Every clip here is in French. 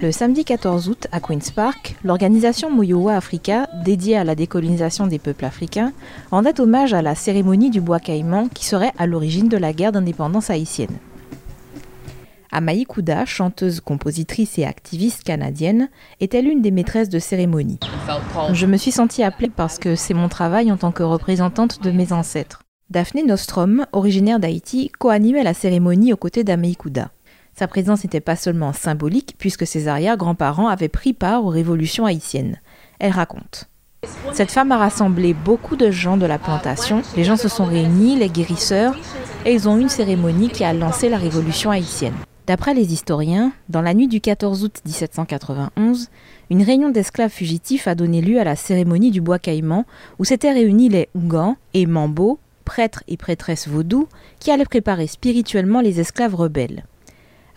Le samedi 14 août, à Queen's Park, l'organisation Moyowa Africa, dédiée à la décolonisation des peuples africains, rendait hommage à la cérémonie du bois caïman qui serait à l'origine de la guerre d'indépendance haïtienne. Amaï Kouda, chanteuse, compositrice et activiste canadienne, était l'une des maîtresses de cérémonie. Je me suis sentie appelée parce que c'est mon travail en tant que représentante de mes ancêtres. Daphné Nostrom, originaire d'Haïti, co-animait la cérémonie aux côtés d'Amaï Kouda. Sa présence n'était pas seulement symbolique, puisque ses arrière-grands-parents avaient pris part aux révolutions haïtiennes. Elle raconte. Cette femme a rassemblé beaucoup de gens de la plantation. Les gens se sont réunis, les guérisseurs, et ils ont eu une cérémonie qui a lancé la révolution haïtienne. D'après les historiens, dans la nuit du 14 août 1791, une réunion d'esclaves fugitifs a donné lieu à la cérémonie du bois caïman, où s'étaient réunis les Ougans et Mambo, prêtres et prêtresses vaudous, qui allaient préparer spirituellement les esclaves rebelles.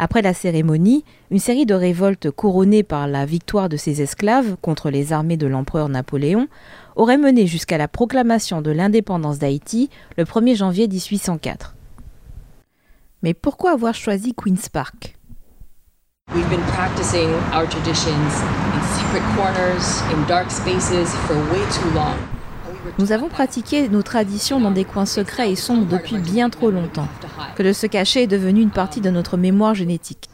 Après la cérémonie, une série de révoltes couronnées par la victoire de ces esclaves contre les armées de l'empereur Napoléon aurait mené jusqu'à la proclamation de l'indépendance d'Haïti le 1er janvier 1804. Mais pourquoi avoir choisi Queen's Park? We've been practicing our traditions in secret corners, in dark spaces for way too long. Nous avons pratiqué nos traditions dans des coins secrets et sombres depuis bien trop longtemps, que de se cacher est devenu une partie de notre mémoire génétique.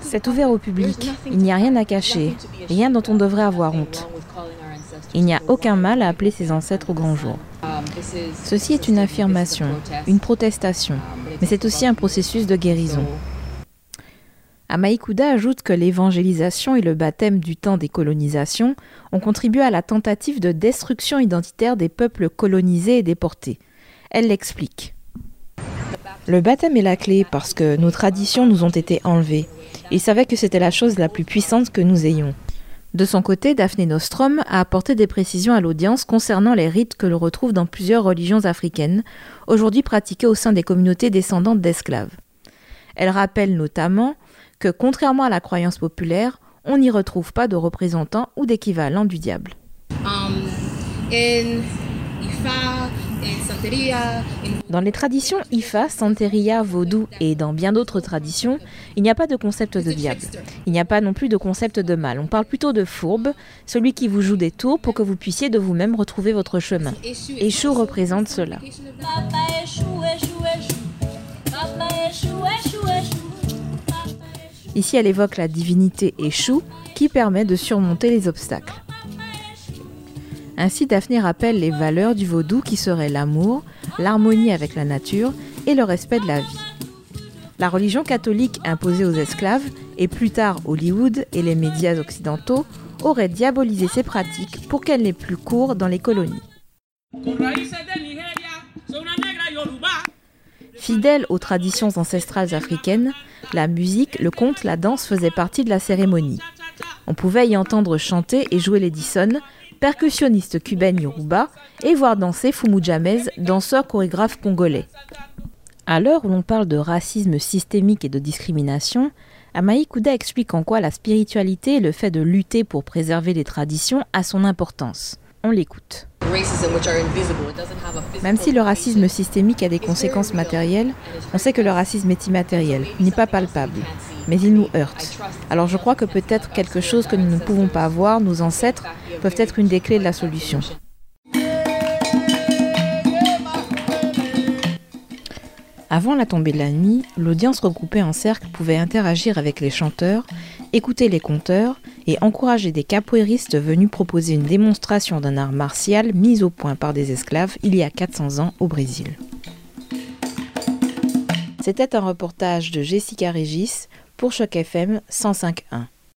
C'est ouvert au public, il n'y a rien à cacher, rien dont on devrait avoir honte. Il n'y a aucun mal à appeler ses ancêtres au grand jour. Ceci est une affirmation, une protestation, mais c'est aussi un processus de guérison. Amaïkouda ajoute que l'évangélisation et le baptême du temps des colonisations ont contribué à la tentative de destruction identitaire des peuples colonisés et déportés. Elle l'explique. Le baptême est la clé parce que nos traditions nous ont été enlevées. Il savait que c'était la chose la plus puissante que nous ayons. De son côté, Daphné Nostrom a apporté des précisions à l'audience concernant les rites que l'on retrouve dans plusieurs religions africaines, aujourd'hui pratiquées au sein des communautés descendantes d'esclaves. Elle rappelle notamment que, contrairement à la croyance populaire, on n'y retrouve pas de représentants ou d'équivalent du diable. Dans les traditions Ifa, Santeria, Vaudou et dans bien d'autres traditions, il n'y a pas de concept de diable. Il n'y a pas non plus de concept de mal. On parle plutôt de fourbe, celui qui vous joue des tours pour que vous puissiez de vous-même retrouver votre chemin. Échou représente cela. Ici, elle évoque la divinité Échou qui permet de surmonter les obstacles. Ainsi, Daphné rappelle les valeurs du vaudou qui seraient l'amour, l'harmonie avec la nature et le respect de la vie. La religion catholique imposée aux esclaves, et plus tard Hollywood et les médias occidentaux, aurait diabolisé ces pratiques pour qu'elles n'aient plus cours dans les colonies. Fidèle aux traditions ancestrales africaines, la musique, le conte, la danse faisaient partie de la cérémonie. On pouvait y entendre chanter et jouer l'Edison, percussionniste cubaine Yoruba, et voir danser Fumu Jamez, danseur chorégraphe congolais. À l'heure où l'on parle de racisme systémique et de discrimination, Amaï Kouda explique en quoi la spiritualité et le fait de lutter pour préserver les traditions a son importance. On l'écoute. Même si le racisme systémique a des conséquences matérielles, on sait que le racisme est immatériel, n'est pas palpable, mais il nous heurte. Alors je crois que peut-être quelque chose que nous ne pouvons pas voir, nos ancêtres, peuvent être une des clés de la solution. Avant la tombée de la nuit, l'audience regroupée en cercle pouvait interagir avec les chanteurs, écouter les conteurs et encourager des capoeiristes venus proposer une démonstration d'un art martial mis au point par des esclaves il y a 400 ans au Brésil. C'était un reportage de Jessica Régis pour Choc FM 105.1.